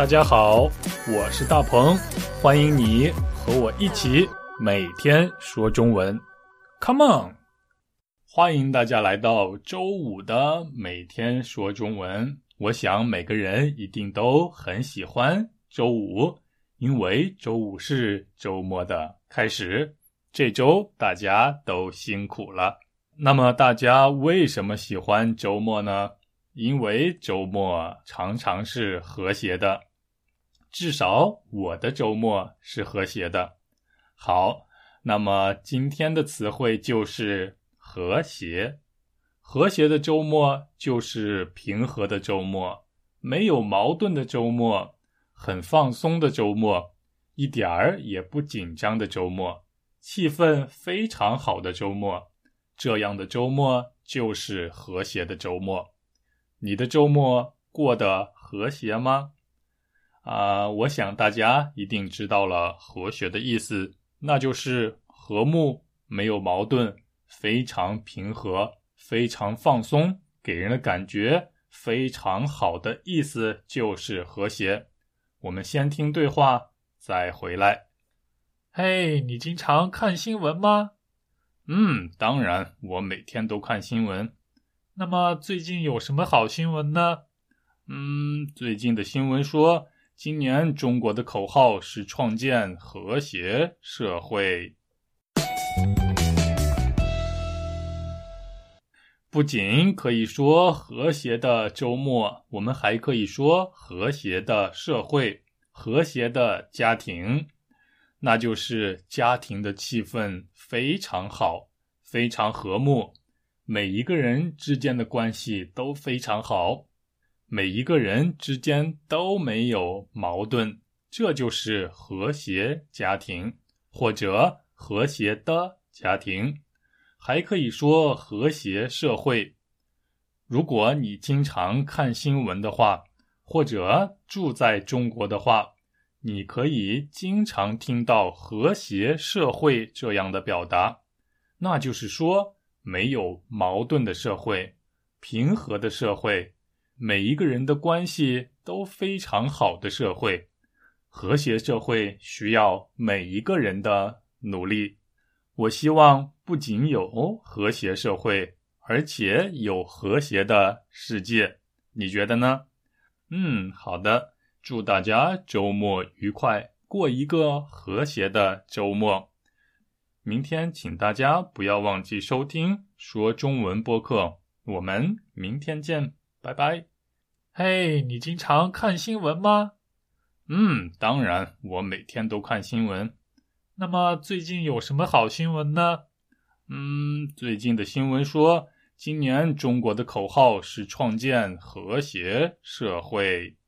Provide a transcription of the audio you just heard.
大家好，我是大鹏，欢迎你和我一起每天说中文。Come on！欢迎大家来到周五的每天说中文。我想每个人一定都很喜欢周五，因为周五是周末的开始。这周大家都辛苦了。那么大家为什么喜欢周末呢？因为周末常常是和谐的。至少我的周末是和谐的。好，那么今天的词汇就是和谐。和谐的周末就是平和的周末，没有矛盾的周末，很放松的周末，一点儿也不紧张的周末，气氛非常好的周末。这样的周末就是和谐的周末。你的周末过得和谐吗？啊，我想大家一定知道了和谐的意思，那就是和睦，没有矛盾，非常平和，非常放松，给人的感觉非常好的意思就是和谐。我们先听对话，再回来。嘿，你经常看新闻吗？嗯，当然，我每天都看新闻。那么最近有什么好新闻呢？嗯，最近的新闻说。今年中国的口号是创建和谐社会。不仅可以说和谐的周末，我们还可以说和谐的社会、和谐的家庭。那就是家庭的气氛非常好，非常和睦，每一个人之间的关系都非常好。每一个人之间都没有矛盾，这就是和谐家庭，或者和谐的家庭，还可以说和谐社会。如果你经常看新闻的话，或者住在中国的话，你可以经常听到“和谐社会”这样的表达，那就是说没有矛盾的社会，平和的社会。每一个人的关系都非常好的社会，和谐社会需要每一个人的努力。我希望不仅有和谐社会，而且有和谐的世界。你觉得呢？嗯，好的。祝大家周末愉快，过一个和谐的周末。明天，请大家不要忘记收听说中文播客。我们明天见，拜拜。嘿，你经常看新闻吗？嗯，当然，我每天都看新闻。那么最近有什么好新闻呢？嗯，最近的新闻说，今年中国的口号是创建和谐社会。